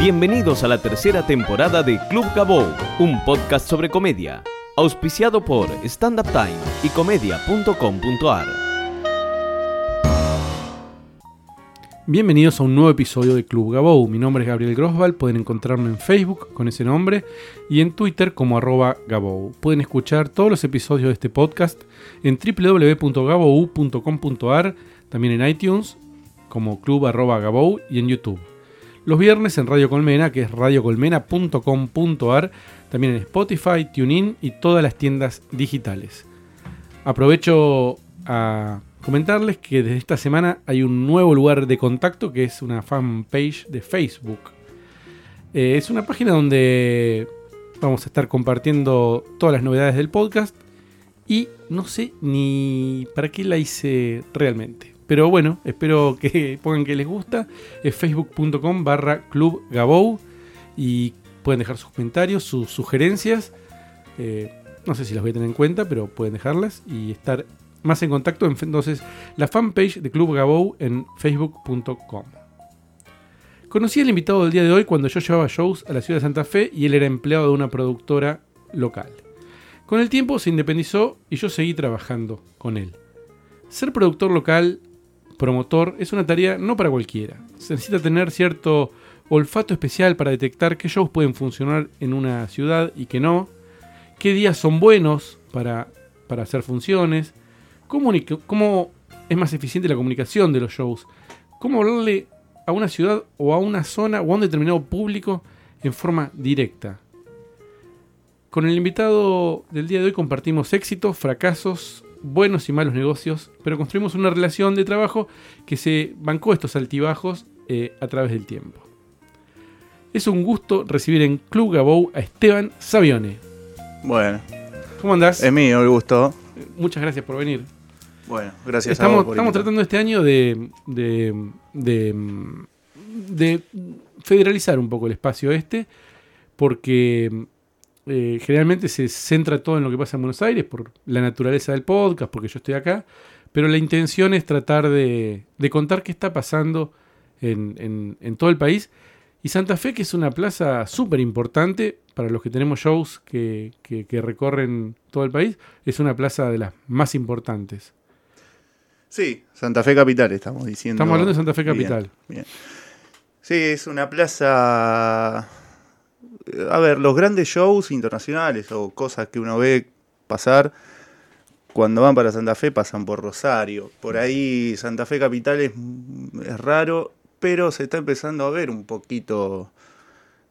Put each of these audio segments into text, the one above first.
Bienvenidos a la tercera temporada de Club Gabou, un podcast sobre comedia, auspiciado por Stand Up Time y comedia.com.ar. Bienvenidos a un nuevo episodio de Club Gabou. Mi nombre es Gabriel Grosval, pueden encontrarme en Facebook con ese nombre y en Twitter como arroba Gabou. Pueden escuchar todos los episodios de este podcast en www.gabou.com.ar, también en iTunes como club arroba y en YouTube. Los viernes en Radio Colmena, que es radiocolmena.com.ar, también en Spotify, TuneIn y todas las tiendas digitales. Aprovecho a comentarles que desde esta semana hay un nuevo lugar de contacto que es una fanpage de Facebook. Eh, es una página donde vamos a estar compartiendo todas las novedades del podcast y no sé ni para qué la hice realmente. Pero bueno, espero que pongan que les gusta. Es facebook.com barra club Gabou y pueden dejar sus comentarios, sus sugerencias. Eh, no sé si las voy a tener en cuenta, pero pueden dejarlas y estar más en contacto. Entonces, la fanpage de Club Gabou en facebook.com. Conocí al invitado del día de hoy cuando yo llevaba shows a la ciudad de Santa Fe y él era empleado de una productora local. Con el tiempo se independizó y yo seguí trabajando con él. Ser productor local, promotor, es una tarea no para cualquiera. Se necesita tener cierto olfato especial para detectar qué shows pueden funcionar en una ciudad y qué no, qué días son buenos para, para hacer funciones, cómo, cómo es más eficiente la comunicación de los shows, cómo hablarle a una ciudad o a una zona o a un determinado público en forma directa. Con el invitado del día de hoy compartimos éxitos, fracasos, buenos y malos negocios, pero construimos una relación de trabajo que se bancó estos altibajos eh, a través del tiempo. Es un gusto recibir en Club Gabou a Esteban Savione. Bueno. ¿Cómo andás? Es mío el gusto. Muchas gracias por venir. Bueno, gracias estamos, a vos por Estamos invitar. tratando este año de, de, de, de federalizar un poco el espacio este, porque eh, generalmente se centra todo en lo que pasa en Buenos Aires por la naturaleza del podcast, porque yo estoy acá, pero la intención es tratar de, de contar qué está pasando en, en, en, todo el país. Y Santa Fe, que es una plaza súper importante para los que tenemos shows que, que, que, recorren todo el país, es una plaza de las más importantes. Sí, Santa Fe Capital estamos diciendo. Estamos hablando de Santa Fe Capital. Bien, bien. Sí, es una plaza a ver, los grandes shows internacionales o cosas que uno ve pasar cuando van para Santa Fe pasan por Rosario. Por ahí Santa Fe Capital es, es raro, pero se está empezando a ver un poquito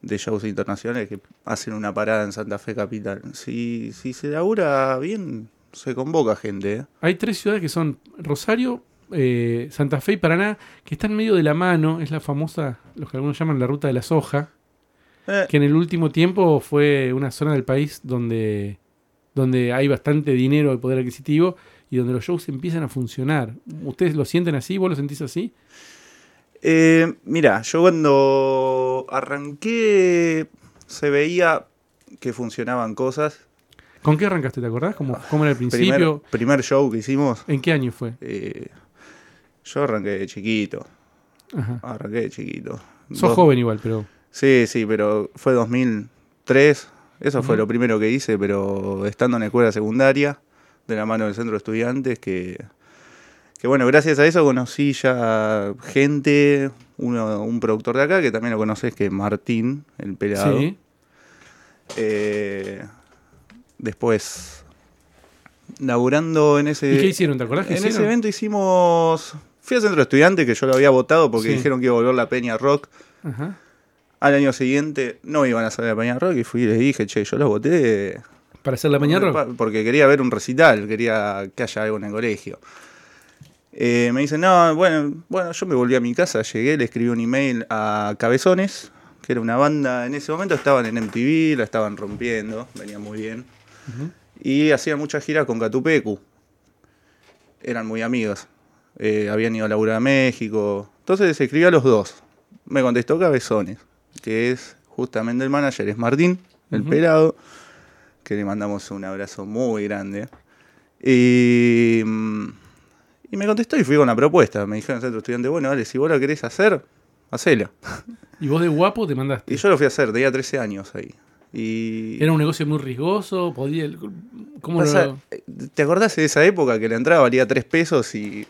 de shows internacionales que hacen una parada en Santa Fe Capital. Si, si se labura bien, se convoca gente. ¿eh? Hay tres ciudades que son Rosario, eh, Santa Fe y Paraná, que están medio de la mano. Es la famosa, lo que algunos llaman la ruta de la soja que en el último tiempo fue una zona del país donde, donde hay bastante dinero de poder adquisitivo y donde los shows empiezan a funcionar. ¿Ustedes lo sienten así? ¿Vos lo sentís así? Eh, mira, yo cuando arranqué se veía que funcionaban cosas. ¿Con qué arrancaste? ¿Te acordás? ¿Cómo, cómo era el principio? Primer, primer, show que hicimos. ¿En qué año fue? Eh, yo arranqué de chiquito. Ajá. Arranqué de chiquito. Sos Dos, joven igual, pero... Sí, sí, pero fue 2003. Eso uh -huh. fue lo primero que hice, pero estando en la escuela secundaria, de la mano del centro de estudiantes, que, que bueno, gracias a eso conocí ya gente, uno, un productor de acá, que también lo conoces, que es Martín, el pelado. Sí. Eh, después, laburando en ese... ¿Y qué hicieron? ¿Te acordás? en hicieron? ese evento hicimos... Fui al centro de estudiantes, que yo lo había votado porque sí. dijeron que iba a volver la Peña Rock. Ajá. Al año siguiente no iban a salir a Peña Rock y fui y les dije, che, yo los voté. ¿Para hacer la Peña Rock? Porque quería ver un recital, quería que haya algo en el colegio. Eh, me dicen, no, bueno, bueno, yo me volví a mi casa, llegué, le escribí un email a Cabezones, que era una banda, en ese momento estaban en MTV, la estaban rompiendo, venía muy bien. Uh -huh. Y hacían muchas giras con Catupecu. Eran muy amigos. Eh, habían ido a laburar a México. Entonces escribí a los dos. Me contestó Cabezones que es justamente el manager, es Martín, el uh -huh. pelado, que le mandamos un abrazo muy grande. Y, y, me contestó y fui con la propuesta. Me dijeron centro estudiante, bueno, vale, si vos la querés hacer, hacela. ¿Y vos de guapo te mandaste? Y yo lo fui a hacer, tenía 13 años ahí. Y ¿Era un negocio muy riesgoso? ¿Podía, ¿Cómo Pasa- lo...? ¿Te acordás de esa época que la entrada valía 3 pesos y,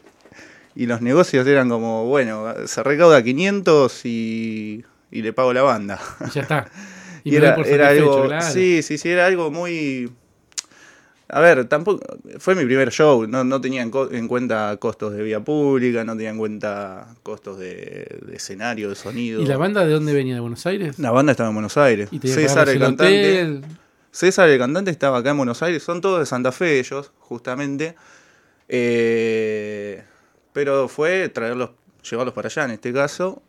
y los negocios eran como, bueno, se recauda 500 y, y le pago la banda? Y ya está. Y, doy era, por era algo, claro. sí, sí, sí, era algo muy... A ver, tampoco, fue mi primer show, no, no tenía en, co- en cuenta costos de vía pública, no tenía en cuenta costos de, de escenario, de sonido. ¿Y la banda de dónde venía? ¿De Buenos Aires? La banda estaba en Buenos Aires. ¿Y César, el el cantante, hotel? César, el cantante, estaba acá en Buenos Aires. Son todos de Santa Fe ellos, justamente. Eh, pero fue traerlos, llevarlos para allá en este caso.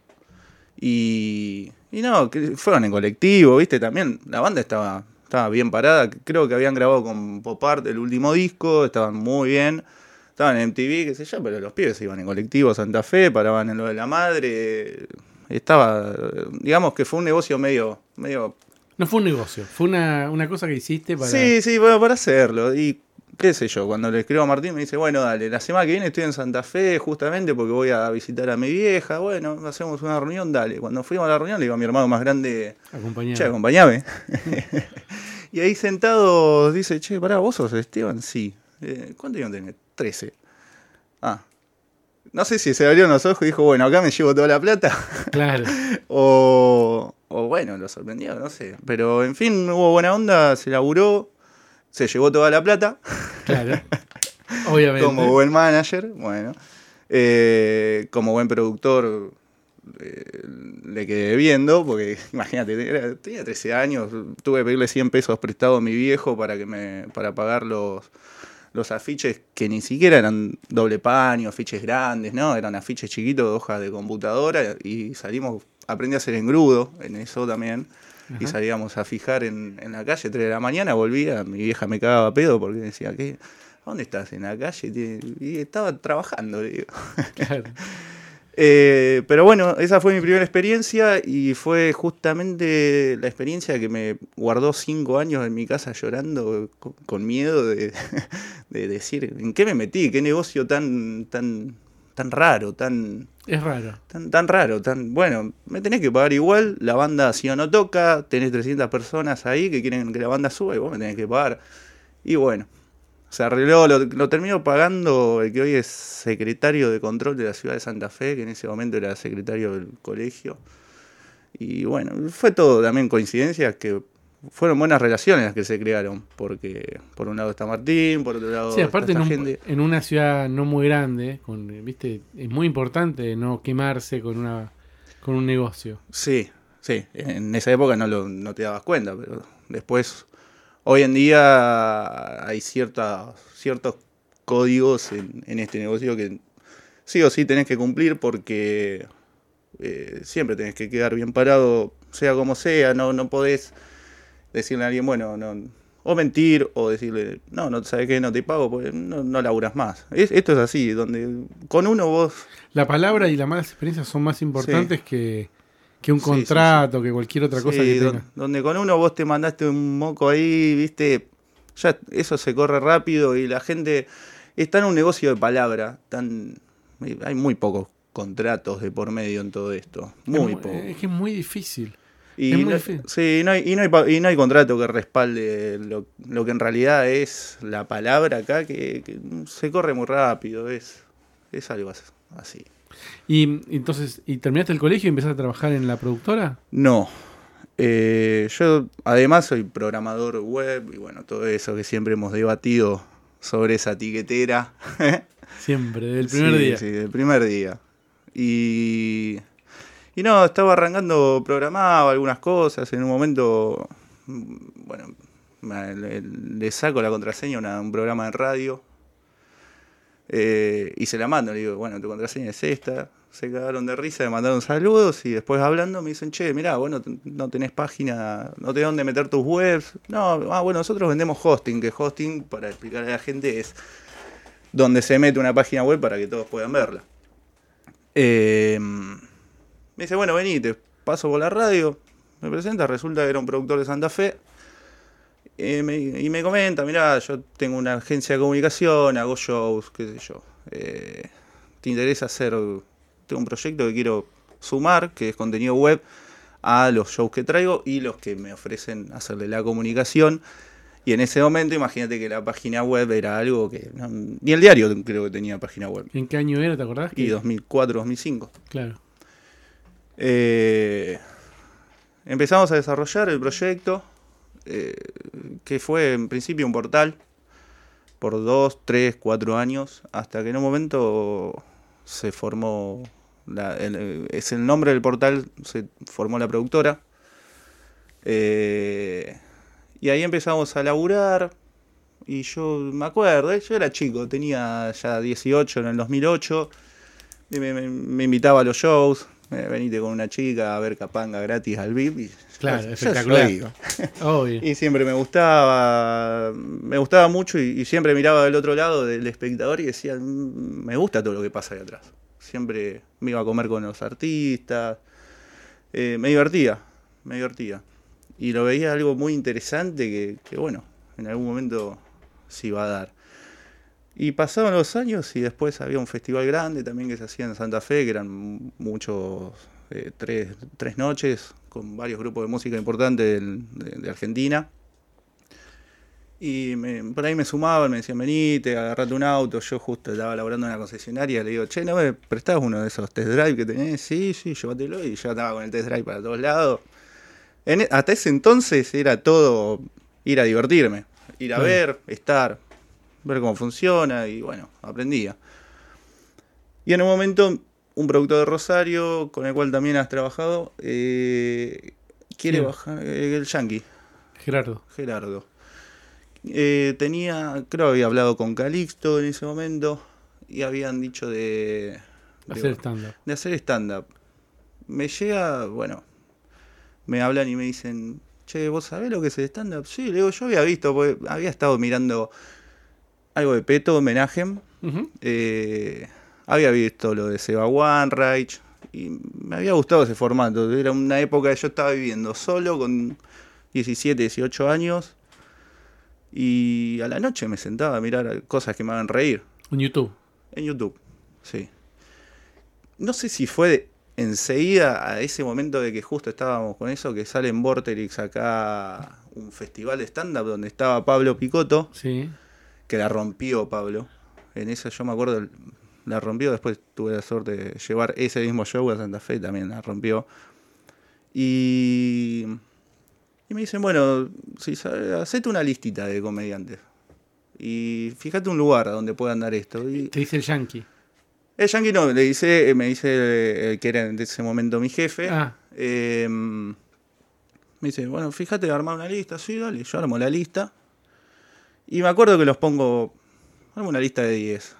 Y, y no, que fueron en colectivo, ¿viste? También la banda estaba, estaba bien parada. Creo que habían grabado con Pop Art el último disco, estaban muy bien. Estaban en MTV, qué sé yo, pero los pibes iban en colectivo a Santa Fe, paraban en lo de la madre. Estaba, digamos que fue un negocio medio, medio No fue un negocio, fue una, una cosa que hiciste para... Sí, sí, bueno, para hacerlo. Y qué sé yo, cuando le escribo a Martín me dice, bueno, dale, la semana que viene estoy en Santa Fe justamente porque voy a visitar a mi vieja. Bueno, hacemos una reunión, dale. Cuando fuimos a la reunión le digo a mi hermano más grande, Acompañado. che, acompáñame. y ahí sentado dice, che, pará, ¿vos sos Esteban? Sí. Eh, ¿Cuánto años tenés? 13. Ah. No sé si se abrió los ojos y dijo, bueno, acá me llevo toda la plata. Claro. O, o bueno, lo sorprendió, no sé. Pero en fin, hubo buena onda, se laburó, se llevó toda la plata, Claro. Obviamente. como buen manager, bueno. Eh, como buen productor, eh, le quedé viendo, porque imagínate, tenía 13 años, tuve que pedirle 100 pesos prestados a mi viejo para, que me, para pagar los, los afiches que ni siquiera eran doble paño, afiches grandes, ¿no? Eran afiches chiquitos de hojas de computadora y salimos, aprendí a hacer engrudo en eso también. Y salíamos a fijar en, en la calle 3 de la mañana, volvía, mi vieja me cagaba pedo porque decía, ¿qué? ¿A ¿Dónde estás? En la calle. tío?". Y estaba trabajando, digo. Claro. Eh, pero bueno, esa fue mi primera experiencia y fue justamente la experiencia que me guardó cinco años en mi casa llorando con, con miedo de, de decir, ¿en qué me metí? ¿Qué negocio tan, tan, tan raro, tan, Es raro. tan, tan raro? Tan, bueno, me tenés que pagar igual, la banda si o no toca, tenés 300 personas ahí que quieren que la banda suba y vos me tenés que pagar. Y bueno, se arregló, lo, lo terminó pagando el que hoy es secretario de control de la ciudad de Santa Fe, que en ese momento era secretario del colegio. Y bueno, fue todo también coincidencias que fueron buenas relaciones las que se crearon, porque por un lado está Martín, por otro lado Sí, aparte en, está un- esta gente. en una ciudad no muy grande, con, viste, es muy importante no quemarse con una con un negocio. Sí, sí, en esa época no, lo, no te dabas cuenta, pero después, hoy en día hay cierta, ciertos códigos en, en este negocio que sí o sí tenés que cumplir porque eh, siempre tenés que quedar bien parado, sea como sea, no, no podés decirle a alguien, bueno, no, o mentir, o decirle, no, no sabes qué, no te pago, porque no, no laburas más. Es- esto es así, donde con uno vos La palabra y las malas experiencias son más importantes que, que un Sí, sí, contrato, que cualquier otra cosa que tenga. donde con uno vos te mandaste un moco ahí, viste, ya eso se corre rápido y la gente está en un negocio de palabra, tan hay muy pocos contratos de por medio en todo esto, muy es, poco. Es que es muy difícil. Y es muy no, sí, no hay, y, no hay, y no hay contrato que respalde lo, lo que en realidad es la palabra acá, que, que se corre muy rápido, es, es algo as- así. Y entonces, ¿y terminaste el colegio y empezaste a trabajar en la productora? No. Eh, yo además soy programador web y bueno, todo eso que siempre hemos debatido sobre esa tiquetera. Siempre, desde el primer Sí, día. Sí, del primer día. Y, y no, estaba arrancando, programaba algunas cosas. En un momento, bueno, le, saco la contraseña a un programa de radio eh, y se la mando. Le digo, bueno, tu contraseña es esta. Se cagaron de risa, me mandaron saludos y después hablando me dicen, che, mirá, vos no, ten- no tenés página, no tenés dónde meter tus webs. No, ah, bueno, nosotros vendemos hosting, que hosting, para explicarle a la gente, es donde se mete una página web para que todos puedan verla. Eh, me dice, bueno, vení, te paso por la radio, me presenta, resulta que era un productor de Santa Fe. Eh, me- y me comenta, mirá, yo tengo una agencia de comunicación, hago shows, qué sé yo. Eh, ¿Te interesa hacer, tengo un proyecto que quiero sumar, que es contenido web, a los shows que traigo y los que me ofrecen hacerle la comunicación. Y en ese momento, imagínate que la página web era algo que. no, ni el diario creo que tenía página web. ¿En qué año era? ¿Te acordás? Y 2004, 2005. Claro. Eh, empezamos a desarrollar el proyecto, eh, que fue en principio un portal, por dos, tres, cuatro años, hasta que en un momento se formó, el- es el nombre del portal, se formó la productora. Eh, y ahí empezamos a laburar. Y yo me acuerdo, eh, yo era chico, tenía ya 18 en el 2008. Y me- me invitaba a los shows. Eh, venite con una chica a ver Capanga gratis al VIP. Y Claro, yo espectacular. iba. Obvio. Y siempre me gustaba, me gustaba mucho y, y siempre miraba del otro lado del espectador y decía, "Mm, me gusta todo lo que pasa ahí atrás. Siempre me iba a comer con los artistas, eh, me divertía, me divertía. Y lo veía algo muy interesante que, que, bueno, en algún momento se iba a dar. Y pasaron los años y después había un festival grande también que se hacía en Santa Fe, que eran muchos, eh, tres, tres noches, con varios grupos de música importantes de, de Argentina. Y me- por ahí me sumaban, me decían, venite, agarrate un auto. Yo justo estaba laburando en una concesionaria, le digo, che, ¿no me prestás uno de esos test drive que tenés? Sí, sí, llévatelo. Y yo estaba con el test drive para todos lados. En e- hasta ese entonces era todo ir a divertirme, ir a ver, estar, ver cómo funciona y bueno, aprendía. Y en un momento, un productor de Rosario, con el cual también has trabajado, eh, quiere ¿Quién? bajar, eh, el Yankee, Gerardo. Gerardo. Eh, tenía, creo que había hablado con Calixto en ese momento y habían dicho de, de- Hacer stand-up. de hacer stand-up. Me llega, bueno, me hablan y me dicen, che, ¿vos sabés lo que es el stand-up? Sí, le digo, yo había visto, porque había estado mirando algo de Peto, homenaje. Eh, había visto lo de Seba Wanreich y me había gustado ese formato. Era una época que yo estaba viviendo solo con 17, 18 años y a la noche me sentaba a mirar cosas que me hagan reír En YouTube. en YouTube. Sí. No sé si fue de- enseguida a ese momento de que justo estábamos con eso, que sale en Vorterix acá un festival de stand-up donde estaba Pablo Picotto Sí. Que la rompió Pablo. En eso yo me acuerdo, la rompió, después tuve la suerte de llevar ese mismo show a Santa Fe, también la rompió. Y, y me dicen, bueno, si sabes, hacete una listita de comediantes. Y fíjate un lugar donde puedan dar esto. Y Te dice el Yankee. el Yankee no, le dice, me dice el que era en ese momento mi jefe. Ah. eh, me dice, bueno, fíjate, armar una lista. Sí, dale, yo armo la lista. Y me acuerdo que los pongo, una lista de 10.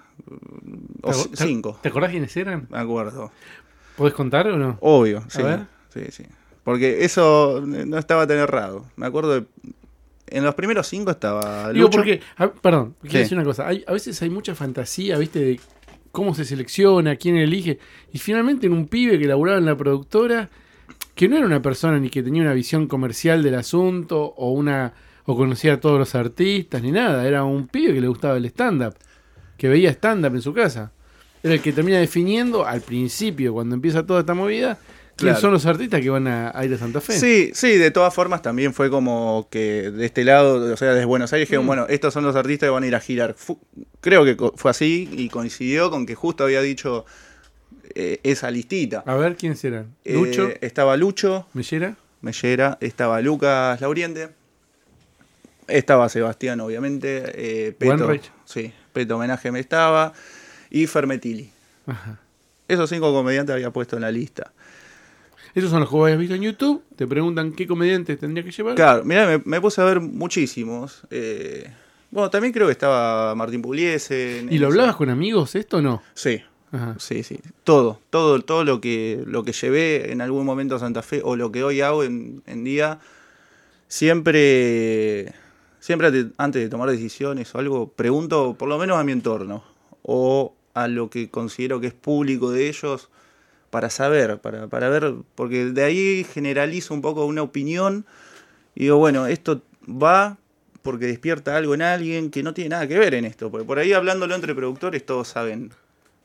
O ¿Te acu- te- 5, ¿Te acordás quiénes eran? me acuerdo. ¿Podés contar o no? Obvio, sí. ver. Sí, sí. Porque eso no estaba tan errado. Me acuerdo de, En los primeros 5 estaba Digo, Lucho. porque, a- perdón, quiero Sí. decir una cosa. Hay, a veces hay mucha fantasía, ¿viste? De cómo se selecciona, quién elige. Y finalmente en un pibe que laburaba en la productora, que no era una persona ni que tenía una visión comercial del asunto, o una o conocía a todos los artistas, ni nada. Era un pibe que le gustaba el stand-up, que veía stand-up en su casa. Era el que termina definiendo al principio, cuando empieza toda esta movida, quiénes Claro. son los artistas que van a, a ir a Santa Fe. Sí, sí, de todas formas también fue como que de este lado, o sea, desde Buenos Aires, dijeron, Mm. bueno, estos son los artistas que van a ir a girar. Fu- creo que fue así y coincidió con que justo había dicho eh, esa listita. A ver quiénes eran. Eh, Lucho, estaba Lucho, Mellera. Mellera, estaba Lucas Lauriente, estaba Sebastián, obviamente, eh, Peto, sí, Peto Homenaje me estaba, y Fermetilli. Ajá. Esos cinco comediantes había puesto en la lista. Esos son los que vos habías visto en YouTube. Te preguntan qué comediantes tendría que llevar. Claro, mirá, me, me puse a ver muchísimos. eh, bueno, también creo que estaba Martín Pugliese. ¿Y lo hablabas con amigos esto o no? Sí, Ajá. sí, sí. Todo, todo, todo lo que, lo que llevé en algún momento a Santa Fe o lo que hoy hago en, en día, siempre, siempre ante- antes de tomar decisiones o algo, pregunto por lo menos a mi entorno o a lo que considero que es público de ellos para saber, para, para ver, porque de ahí generalizo un poco una opinión y digo, bueno, esto va porque despierta algo en alguien que no tiene nada que ver en esto, porque por ahí hablándolo entre productores todos saben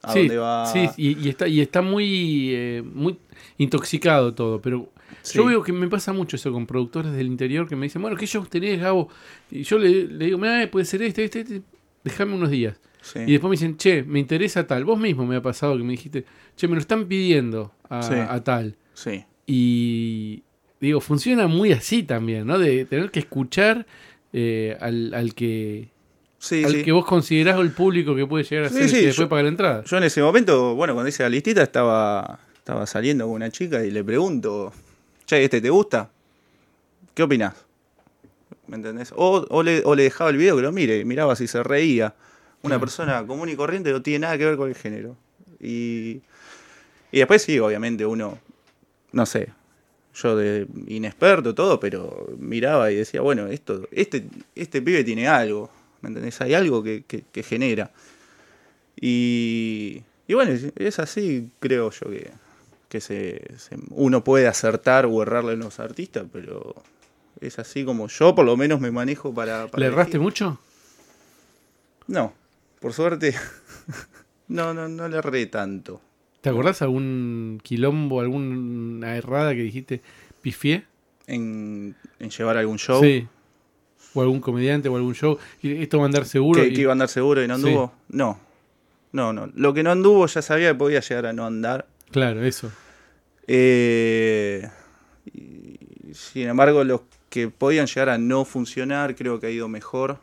a sí, dónde va. sí y, y está, y está muy, eh, muy intoxicado todo, pero Sí. Yo veo que me pasa mucho eso con productores del interior que me dicen, bueno, ¿qué shows tenés, Gabo? Y yo le, le digo, mira, puede ser este, este, este, déjame unos días. Sí. Y después me dicen, che, me interesa tal. Vos mismo me ha pasado que me dijiste, che, me lo están pidiendo a, Sí. a tal. sí. Y digo, funciona muy así también, ¿no? De tener que escuchar eh, al, al que Sí, al sí. que vos considerás el público que puede llegar a Sí, ser el que después yo- paga la entrada. Yo en ese momento, bueno, cuando hice la listita estaba, estaba saliendo con una chica y le pregunto, che, ¿este te gusta? ¿Qué opinás? ¿Me entendés? O, o le, o le dejaba el video que lo mire, y miraba si se reía. Una Claro. persona común y corriente no tiene nada que ver con el género. Y, y después sí, obviamente uno, no sé, yo de inexperto todo, pero miraba y decía, bueno, esto, este, este pibe tiene algo, ¿me entendés? Hay algo que, que- que genera. Y, y bueno, es así, creo yo que, que se, se- uno puede acertar o errarle a los artistas, pero es así como yo por lo menos me manejo para... para ¿Le erraste elegir. mucho? No, por suerte, no, no, no le erré tanto. ¿Te acordás algún quilombo, alguna errada que dijiste pifié? En, en llevar algún show Sí. O algún comediante o algún show. Y esto va a andar seguro. que, y- que iba a andar seguro y no Sí. anduvo. No, no, no. Lo que no anduvo ya sabía que podía llegar a no andar. Claro, eso. Eh, y, sin embargo, los que podían llegar a no funcionar, creo que ha ido mejor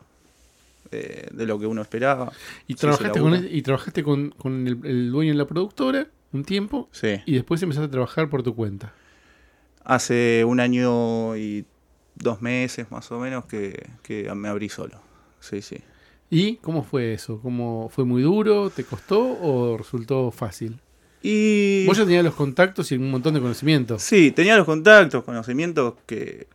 eh, de lo que uno esperaba. Y trabajaste, con, labura. y trabajaste con, con el, el dueño de la productora un tiempo Sí. y después empezaste a trabajar por tu cuenta. Hace un año y dos meses más o menos que, que me abrí solo. Sí, sí. ¿Y cómo fue eso? ¿Cómo ¿Fue muy duro? ¿Te costó o resultó fácil? Y Vos ya tenías los contactos y un montón de conocimientos. sí, tenía los contactos, conocimientos que,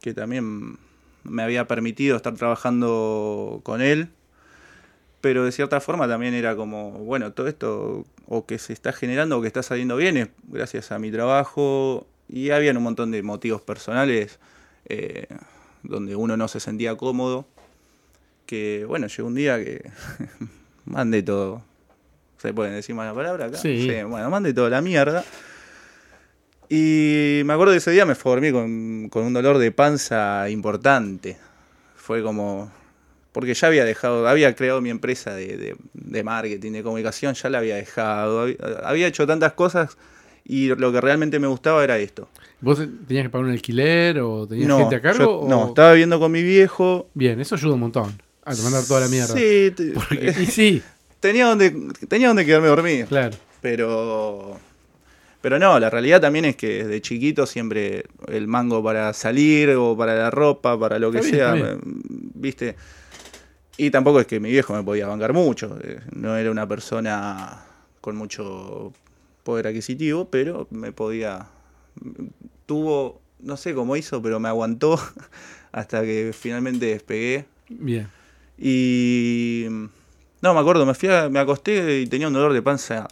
que también me había permitido estar trabajando con él. Pero de cierta forma también era como, bueno, todo esto o que se está generando o que está saliendo bien es gracias a mi trabajo. Y habían un montón de motivos personales eh, donde uno no se sentía cómodo. Que bueno, llegó un día que mandé todo. ¿Se pueden decir mala palabra acá? Sí. bueno, mandé toda la mierda. Y me acuerdo de ese día me formé con, con un dolor de panza importante. Fue como. Porque ya había dejado, había creado mi empresa de, de- de marketing, de comunicación, ya la había dejado. Había, había hecho tantas cosas y lo que realmente me gustaba era esto. ¿Vos tenías que pagar un alquiler o tenías No, gente a cargo? yo- o- no, estaba viviendo con mi viejo. Bien, eso ayuda un montón. A mandar toda la mierda. Sí, te- Porque- y sí, tenía donde, tenía donde quedarme dormido. claro. Pero. Pero no, la realidad también es que desde chiquito siempre el mango para salir o para la ropa, para lo que bien, sea, ¿viste? Y tampoco es que mi viejo me podía bancar mucho. eh, No era una persona con mucho poder adquisitivo, pero me podía. Tuvo, no sé cómo hizo, pero me aguantó hasta que finalmente despegué. Bien. Y. No, me acuerdo, me, fui a- me acosté y tenía un dolor de panza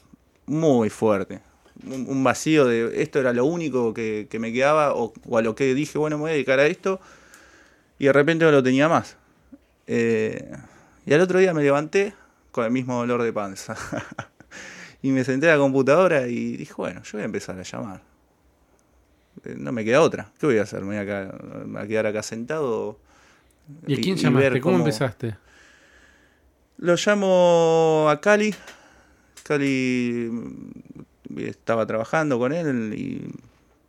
muy fuerte. Un, un vacío de esto era lo único que, que me quedaba, o, o a lo que dije, bueno, me voy a dedicar a esto. Y de repente no lo tenía más. Eh, y al otro día me levanté con el mismo dolor de panza. y me senté a la computadora y dije, bueno, yo voy a empezar a llamar. Eh, No me queda otra. ¿Qué voy a hacer? ¿Me voy a, quedar acá sentado? ¿Y a quién y llamaste? ver ¿Cómo cómo- empezaste? Lo llamo a Cali. Cali mm, estaba trabajando con él y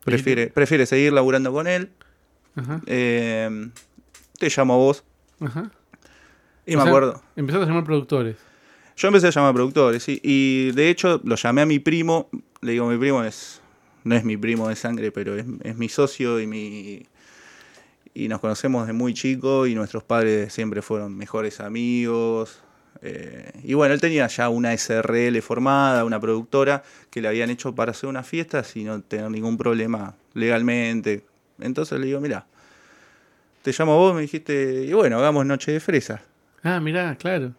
prefiere, prefiere seguir laburando con él. Ajá, Eh, te llamo a vos. ajá. Y O me sea, acuerdo. Empezaste a llamar productores. Yo empecé a llamar productores, sí. Y de hecho lo llamé a mi primo. Le digo, mi primo es. No es mi primo de sangre, pero es, es mi socio y mi. Y nos conocemos de muy chico y nuestros padres siempre fueron mejores amigos. Eh, y bueno, él tenía ya una SRL formada, una productora que le habían hecho para hacer unas fiestas y no tener ningún problema legalmente. Entonces le digo, mira, te llamo a vos, me dijiste, y bueno, hagamos Noche de Fresas. Ah, mirá, claro.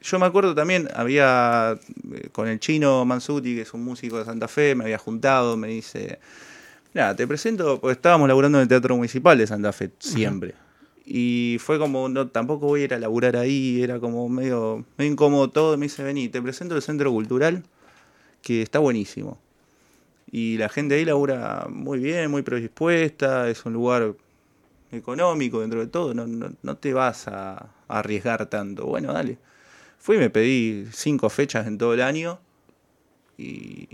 Yo me acuerdo también, había eh, con el chino Mansuti, que es un músico de Santa Fe, me había juntado, me dice, mira, te presento, porque estábamos laburando en el Teatro Municipal de Santa Fe, siempre. Y fue como, no, tampoco voy a ir a laburar ahí, era como medio, medio incómodo todo, me dice, vení, te presento el Centro Cultural, que está buenísimo. Y la gente ahí labura muy bien, muy predispuesta, es un lugar económico dentro de todo, no, no, no te vas a, a arriesgar tanto. Bueno, dale. Fui y me pedí cinco fechas en todo el año y,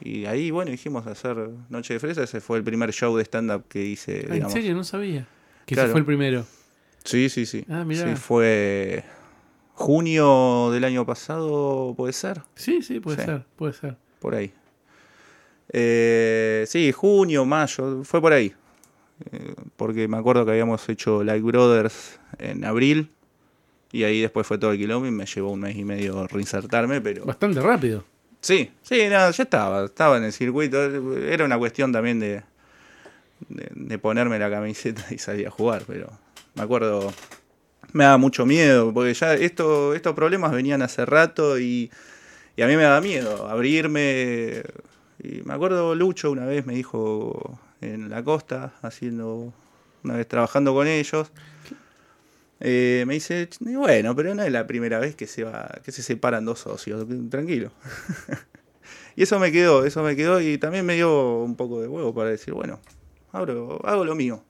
y ahí, bueno, dijimos hacer Noche de Fresa, ese fue el primer show de stand-up que hice, Ah, ¿En serio? No sabía. Que Claro. ese fue el primero. Sí, sí, sí. Ah, mirá. Sí, fue junio del año pasado, puede ser, Sí, sí, puede Sí. ser, puede ser. por ahí. Eh, sí, junio, mayo, fue por ahí. Eh, porque me acuerdo que habíamos hecho Like Brothers en abril. Y ahí después fue todo el quilombo y me llevó un mes y medio reinsertarme, pero... Bastante rápido. Sí, sí, no, ya estaba, estaba en el circuito. Era una cuestión también de, de, de ponerme la camiseta y salir a jugar, pero me acuerdo, me daba mucho miedo, porque ya esto, estos problemas venían hace rato y, a mí me daba miedo abrirme. Y me acuerdo Lucho una vez me dijo en la costa, haciendo, una vez trabajando con ellos. eh, me dice, "Y bueno, pero no es la primera vez que se va, que se separan dos socios, tranquilo. y eso me quedó, eso me quedó y también me dio un poco de huevo para decir, bueno, abro, hago lo mío.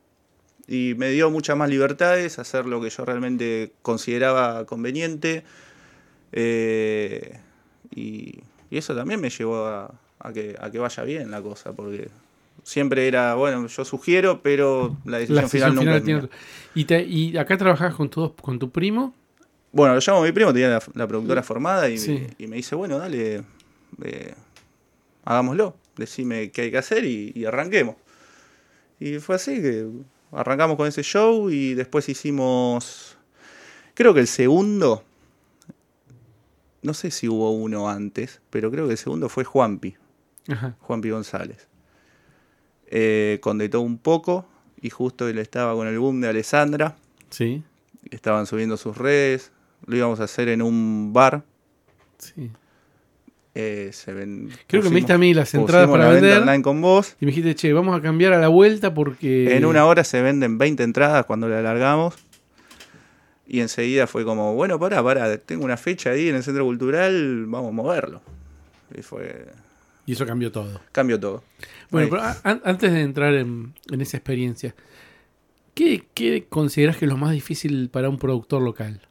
Y me dio muchas más libertades, hacer lo que yo realmente consideraba conveniente. eh, y, y eso también me llevó a, a que, a que vaya bien la cosa, porque siempre era, bueno, yo sugiero, pero la decisión, La final nunca final es mía. ¿Y, te- y acá trabajás con tu, con tu primo? Bueno, lo llamo a mi primo, tenía la, la productora formada y, Sí. y me dice, bueno, dale, eh, hagámoslo, decime qué hay que hacer y, y arranquemos. Y fue así que arrancamos con ese show y después hicimos, creo que el segundo, no sé si hubo uno antes, pero creo que el segundo fue Juanpi, Ajá. Juanpi González. Eh, con de todo un poco y justo él estaba con el boom de Alessandra Sí, estaban subiendo sus redes, lo íbamos a hacer en un bar. sí. Eh, se ven, Creo que me diste a mí las entradas para venta vender. online con vos. Y me dijiste, che, vamos a cambiar a la vuelta porque. En una hora se venden 20 entradas cuando la alargamos. Y enseguida fue como, bueno, pará, pará, tengo una fecha ahí en el centro cultural, vamos a moverlo. Y fue, Y eso cambió todo. cambió todo. Bueno, pero antes de entrar en, en esa experiencia, ¿qué, ¿qué consideras que es lo más difícil para un productor local?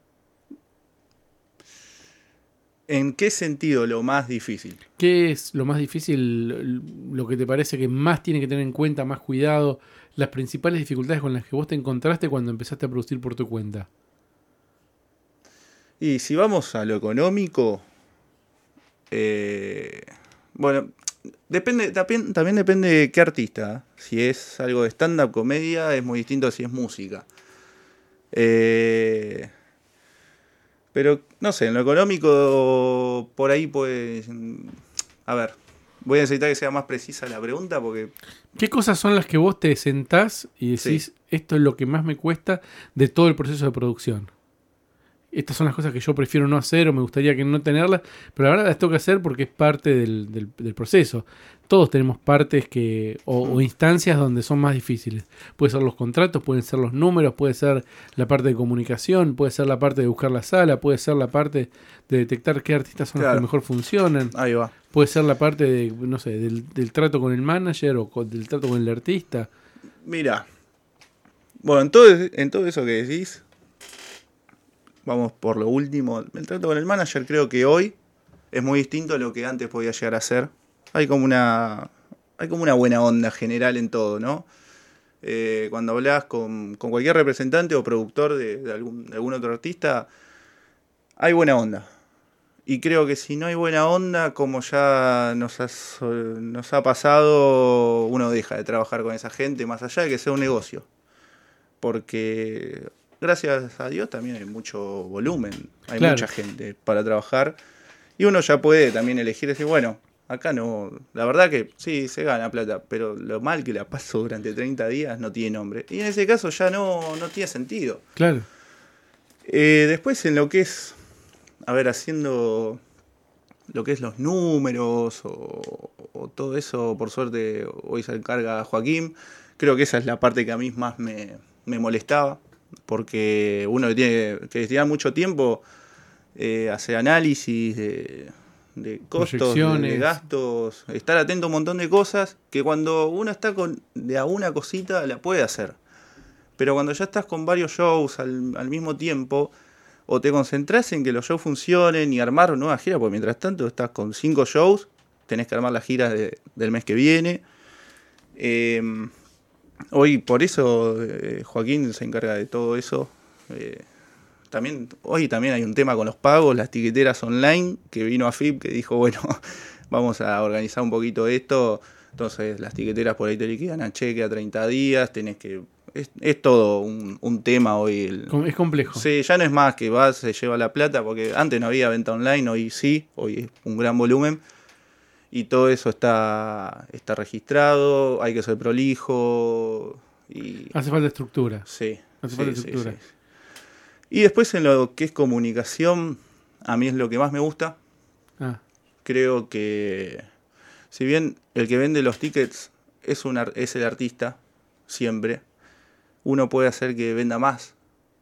¿En qué sentido lo más difícil? ¿Qué es lo más difícil, lo que te parece que más tiene que tener en cuenta, más cuidado, las principales dificultades con las que vos te encontraste cuando empezaste a producir por tu cuenta? Y si vamos a lo económico, eh, bueno, depende, también, también depende de qué artista. Si es algo de stand-up comedia, es muy distinto a si es música. Eh, pero, no sé, en lo económico, por ahí pues... A ver, voy a necesitar que sea más precisa la pregunta porque... ¿Qué cosas son las que vos te sentás y decís, esto es lo que más me cuesta de todo el proceso de producción? Estas son las cosas que yo prefiero no hacer o me gustaría que no tenerlas, pero la verdad las tengo que hacer porque es parte del, del- del proceso. Todos tenemos partes que o, o instancias donde son más difíciles. Puede ser los contratos, pueden ser los números, puede ser la parte de comunicación, puede ser la parte de buscar la sala, puede ser la parte de detectar qué artistas son los que mejor funcionan. Ahí va. Puede ser la parte de, no sé, del, del trato con el manager o con- del trato con el artista. Mira. Bueno, en todo, en todo eso que decís, vamos por lo último. El trato con el manager creo que hoy es muy distinto a lo que antes podía llegar a ser. Hay como una, hay como una buena onda general en todo, ¿no? Eh, cuando hablas con, con cualquier representante o productor de, algún, algún otro artista, hay buena onda. Y creo que si no hay buena onda, como ya nos ha, so- nos ha pasado, uno deja de trabajar con esa gente, más allá de que sea un negocio. Porque gracias a Dios también hay mucho volumen, hay Claro. mucha gente para trabajar. Y uno ya puede también elegir decir, bueno, acá no, la verdad que sí, se gana plata, pero lo mal que la paso durante 30 días no tiene nombre. Y en ese caso ya no, no tiene sentido. Claro. Eh, después en lo que es, a ver, haciendo lo que es los números o, o todo eso, por suerte hoy se encarga Joaquín, creo que esa es la parte que a mí más me, me molestaba, porque uno que tiene que destinar mucho tiempo eh, hacer análisis de, de costos, de, gastos, estar atento a un montón de cosas que cuando uno está con de a una cosita la puede hacer. Pero cuando ya estás con varios shows al, al mismo tiempo, o te concentras en que los shows funcionen y armar una nueva gira, porque mientras tanto estás con cinco shows, tenés que armar la gira de- del mes que viene. Eh, hoy por eso eh, Joaquín se encarga de todo eso. Eh, también, hoy también hay un tema con los pagos, las tiqueteras online, que vino a FIP que dijo, bueno, vamos a organizar un poquito esto. Entonces las tiqueteras por ahí te liquidan a cheque a 30 días, tenés que... Es, es todo un, un tema hoy. el- Es complejo. Sí, ya no es más que vas, se lleva la plata, porque antes no había venta online, hoy sí, hoy es un gran volumen. Y todo eso está, está registrado, hay que ser prolijo. Y, Hace falta estructura. sí, hace sí, falta estructura. sí. Y después en lo que es comunicación, a mí es lo que más me gusta. Ah, Creo que, si bien el que vende los tickets es, un, es el artista, siempre, uno puede hacer que venda más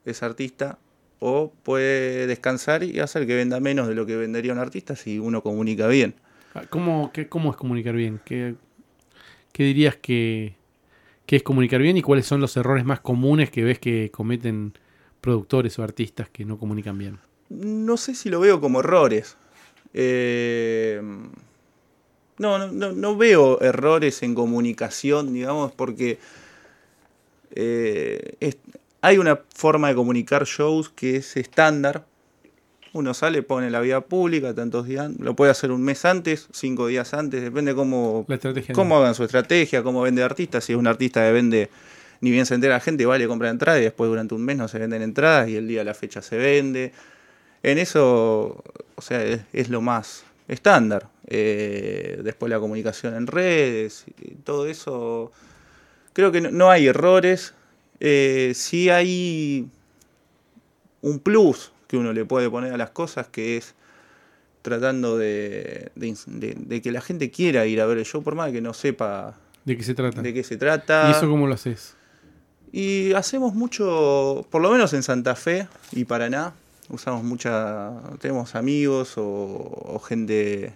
ese artista o puede descansar y hacer que venda menos de lo que vendería un artista si uno comunica bien. Ah, ¿Cómo, qué- cómo es comunicar bien? ¿Qué, qué dirías que, que es comunicar bien y cuáles son los errores más comunes que ves que cometen productores o artistas que no comunican bien? No sé si lo veo como errores. Eh, no, no, no, veo errores en comunicación, digamos, porque eh, hay una forma de comunicar shows que es estándar. Uno sale, pone la vía pública, tantos días, lo puede hacer un mes antes, cinco días antes, depende cómo, cómo hagan su estrategia, cómo vende artistas. Si es un artista que vende, ni bien se entera la gente, vale, compra entrada y después durante un mes no se venden entradas y el día de la fecha se vende. En eso, o sea, es, es lo más estándar. Eh, después la comunicación en redes, y todo eso. Creo que no, no hay errores. Eh, sí hay un plus que uno le puede poner a las cosas, que es tratando de, de ins- de- de que la gente quiera ir a ver el show, por más que no sepa ¿De qué se trata? de qué se trata. ¿Y eso cómo lo haces? Y hacemos mucho, por lo menos en Santa Fe y Paraná, usamos mucha, tenemos amigos o, o gente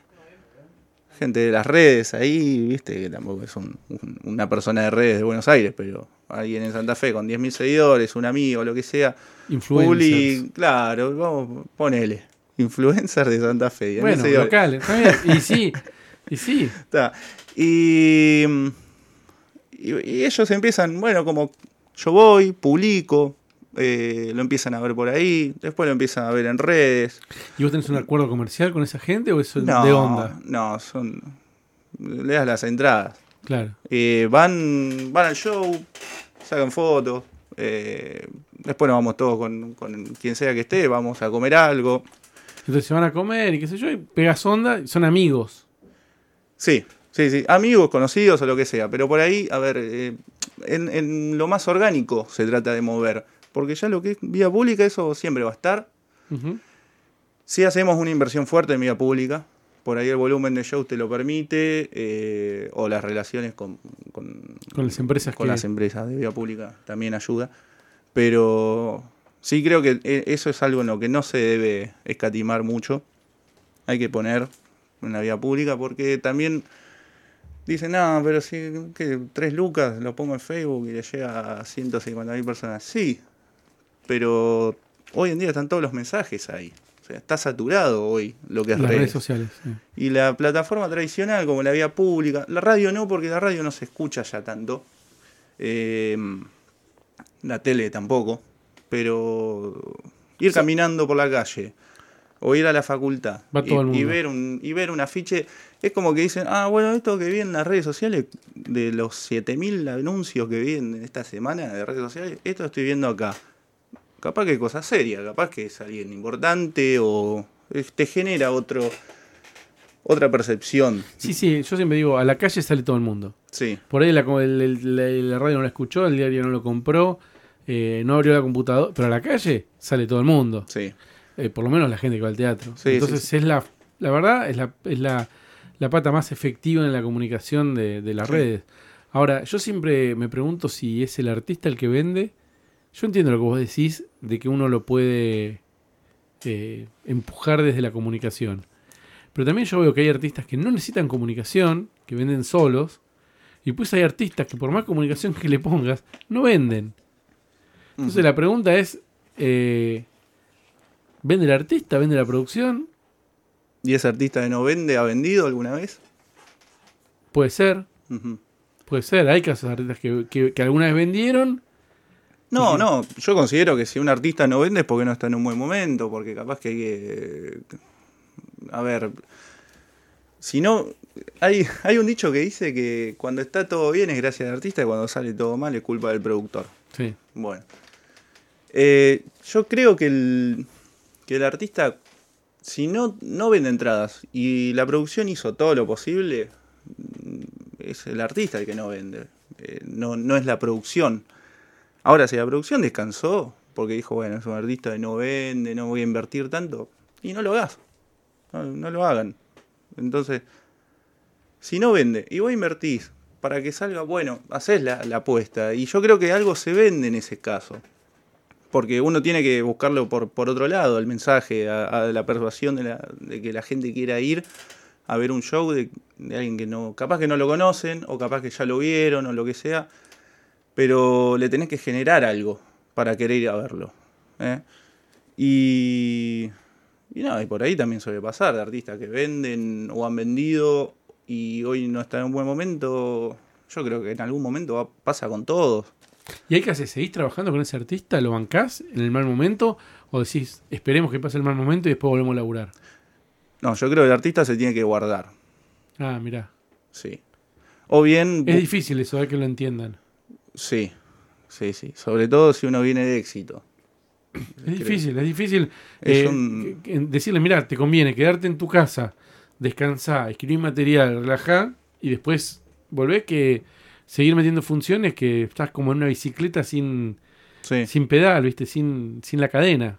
gente de las redes ahí, viste, que tampoco es un- un- una persona de redes de Buenos Aires, pero alguien en Santa Fe con 10.000 seguidores, un amigo, lo que sea, Influencers. publi, claro, vamos, ponele, influencer de Santa Fe. 10.000 Bueno, locales. Y sí, y sí. Y, y, y ellos empiezan, bueno, como yo voy, publico, eh, lo empiezan a ver por ahí, después lo empiezan a ver en redes. ¿Y vos tenés un acuerdo comercial con esa gente o eso es No, de onda? no, son. Le das las entradas. Claro. Eh, van, van al show, sacan fotos. eh, después nos vamos todos con, con quien sea que esté, vamos a comer algo. Entonces se van a comer y qué sé yo, y pegas onda y son amigos. Sí, sí, sí. Amigos, conocidos o lo que sea. Pero por ahí, a ver, eh, en, en lo más orgánico se trata de mover. Porque ya lo que es vía pública, eso siempre va a estar. Si hacemos una inversión fuerte en vía pública, por ahí el volumen de shows te lo permite, eh, o las relaciones con, con, Con las empresas con que- las empresas de vía pública también ayuda. Pero sí creo que e- eso es algo en lo que no se debe escatimar mucho. Hay que poner en la vía pública porque también dicen, no, pero si que tres lucas lo pongo en Facebook y le llega a 150 mil personas. Sí, pero hoy en día están todos los mensajes ahí. O sea, está saturado hoy lo que es Las redes redes. sociales. sí. Y la plataforma tradicional, como la vía pública, la radio no, porque la radio no se escucha ya tanto. Eh, la tele tampoco. Pero ir caminando por la calle o ir a la facultad y, y ver un, y ver un afiche, es como que dicen, ah, bueno, esto que vi en las redes sociales, de los 7000 anuncios que vi en esta semana de redes sociales, esto estoy viendo acá. Capaz que es cosa seria, capaz que es alguien importante o te genera otro otra percepción. Sí, sí, yo siempre digo, a la calle sale todo el mundo. Sí, Por ahí la, el- el- la- la radio no la escuchó, el diario no lo compró, eh, no abrió la computadora, pero a la calle sale todo el mundo. sí. Eh, por lo menos la gente que va al teatro. Sí, Entonces sí, sí. es la, la verdad, es la, es la, la pata más efectiva en la comunicación de, de las redes. Ahora, yo siempre me pregunto si es el artista el que vende. Yo entiendo lo que vos decís de que uno lo puede eh, empujar desde la comunicación. Pero también yo veo que hay artistas que no necesitan comunicación, que venden solos. Y pues hay artistas que por más comunicación que le pongas, no venden. Entonces la pregunta es, eh, ¿vende el artista? ¿Vende la producción? ¿Y ese artista que no vende ha vendido alguna vez? Puede ser, puede ser. Hay casos de artistas que, que- que alguna vez vendieron. No, no, yo considero que si un artista no vende es porque no está en un buen momento, porque capaz que hay que... A ver, si no... Hay, hay un dicho que dice que cuando está todo bien es gracias al artista y cuando sale todo mal es culpa del productor. Sí. Bueno. Eh, yo creo que el, que el artista, si no, no vende entradas y la producción hizo todo lo posible, es el artista el que no vende. Eh, no, no es la producción. Ahora, si la producción descansó, porque dijo, bueno, es un artista que no vende, no voy a invertir tanto, y no lo hagas. No, lo hagan. Entonces, si no vende y vos invertís para que salga, bueno, haces la, la apuesta. Y yo creo que algo se vende en ese caso. Porque uno tiene que buscarlo por, por otro lado, el mensaje, a, a la persuasión de, la- de que la gente quiera ir a ver un show de, de alguien que no, capaz que no lo conocen, o capaz que ya lo vieron, o lo que sea, pero le tenés que generar algo para querer ir a verlo. ¿eh? Y, y no, y por ahí también suele pasar de artistas que venden o han vendido y hoy no está en un buen momento. Yo creo que en algún momento va- pasa con todos. ¿Y hay que hacer? ¿Seguís trabajando con ese artista? ¿Lo bancás en el mal momento? ¿O decís, esperemos que pase el mal momento y después volvemos a laburar? No, yo creo que el artista se tiene que guardar. Ah, mirá. Sí. O bien. Es difícil eso, hay que lo entiendan. Sí, sí, sí. Sobre todo si uno viene de éxito. Es difícil, es difícil Es eh, un- decirle, mira, te conviene quedarte en tu casa, descansar, escribir material, relajar y después volver que seguir metiendo funciones que estás como en una bicicleta sin, Sí. sin pedal, ¿viste? Sin, sin la cadena.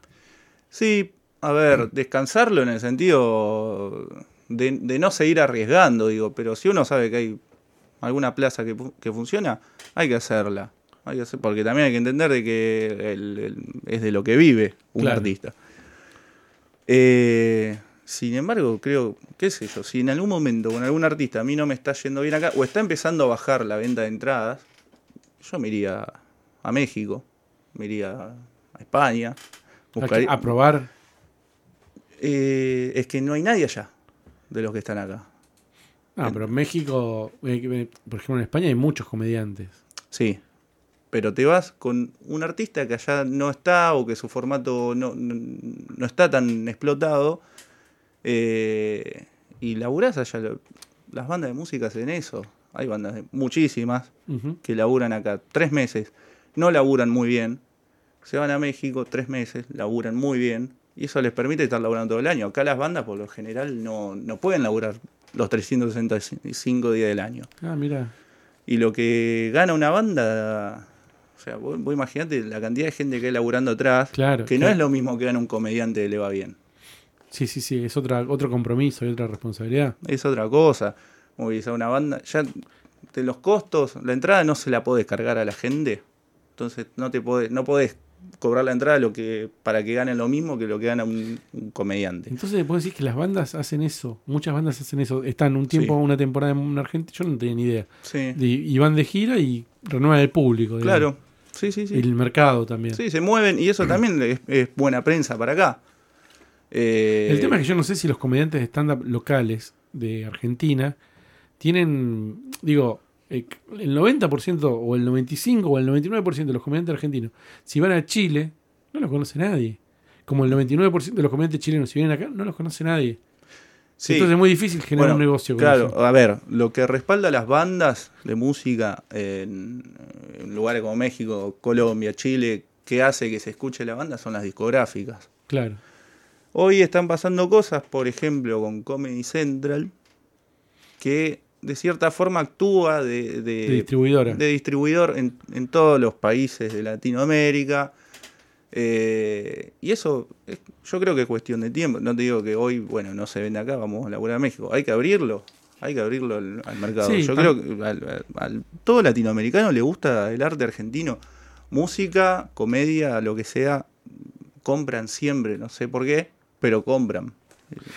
Sí, a ver, descansarlo en el sentido de, de no seguir arriesgando, digo, pero si uno sabe que hay alguna plaza que, que funciona, hay que hacerla. Hay que hacer, porque también hay que entender de que el- el- es de lo que vive un Claro. artista. Eh, sin embargo, creo, qué sé yo, si en algún momento con algún artista a mí no me está yendo bien acá, o está empezando a bajar la venta de entradas, yo me iría a México, me iría a España. buscaría- A probar. eh, es que no hay nadie allá de los que están acá. Ah, pero en México, eh, por ejemplo en España hay muchos comediantes. Sí. Pero te vas con un artista que allá no está o que su formato no, no, no está tan explotado eh, y laburás allá. Lo- Las bandas de música hacen eso. Hay bandas, de- muchísimas, que laburan acá tres meses. No laburan muy bien. Se van a México tres meses, laburan muy bien. Y eso les permite estar laburando todo el año. Acá las bandas, por lo general, no, no pueden laburar los 365 días del año. Ah, mira. Y lo que gana una banda, o sea, vos, vos imaginate la cantidad de gente que hay laburando atrás, Claro, que no claro. es lo mismo que gana un comediante que le va bien. Sí, sí, sí, es otra, otro compromiso y otra responsabilidad. Es otra cosa. Movilizar una banda, ya de los costos, la entrada no se la podés cargar a la gente. Entonces no te podés, no podés cobrar la entrada lo que, para que ganen lo mismo que lo que gana un, un comediante. Entonces, ¿puedo decir que las bandas hacen eso? Muchas bandas hacen eso. Están un tiempo, Sí. una temporada en Argentina, yo no tenía ni idea. Sí, Y, y van de gira y renuevan el público. digamos. claro. Sí, sí, Y sí. el mercado también. Sí, se mueven y eso también es, es buena prensa para acá. Eh, El tema es que yo no sé si los comediantes de stand-up locales de Argentina tienen, digo, el 90% o el 95% o el 99% de los comediantes argentinos, si van a Chile, no los conoce nadie. Como el 99% de los comediantes chilenos, si vienen acá, no los conoce nadie. sí. Entonces es muy difícil generar Bueno, un negocio con Claro, eso. a ver, lo que respalda a las bandas de música en, en lugares como México, Colombia, Chile, que hace que se escuche la banda son las discográficas. Claro. Hoy están pasando cosas, por ejemplo, con Comedy Central, que de cierta forma actúa de, de- De distribuidora. de distribuidor en, en todos los países de Latinoamérica. Eh, y eso es- yo creo que es cuestión de tiempo. No te digo que hoy, bueno, no se vende acá, vamos a laburar a México. Hay que abrirlo. Hay que abrirlo al, al mercado. Sí, yo creo que al- todo latinoamericano le gusta el arte argentino. Música, comedia, lo que sea, compran siempre, no sé por qué, pero compran.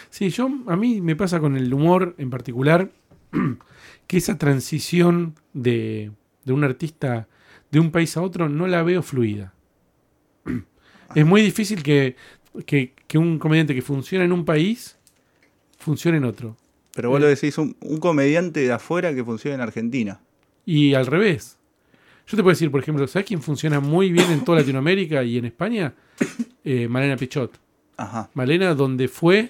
Sí, yo a mí me pasa con el humor en particular que esa transición de, de un artista de un país a otro no la veo fluida. Es muy difícil que, que, que un comediante que funciona en un país funcione en otro. Pero vos Eh. lo decís, un, un comediante de afuera que funciona en Argentina. Y al revés. Yo te puedo decir, por ejemplo, ¿sabes quién funciona muy bien en toda Latinoamérica y en España? Eh, Malena Pichot. Ajá. Malena, donde fue,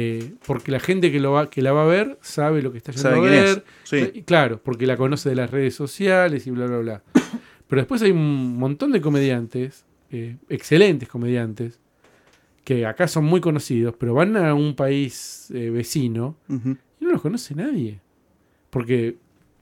eh, porque la gente que, lo va, que la va a ver sabe lo que está yendo ¿Sabe a ver. Sí. Claro, porque la conoce de las redes sociales y bla, bla, bla. Pero después hay un montón de comediantes, eh, excelentes comediantes, que acá son muy conocidos, pero van a un país eh, vecino y no los conoce nadie. Porque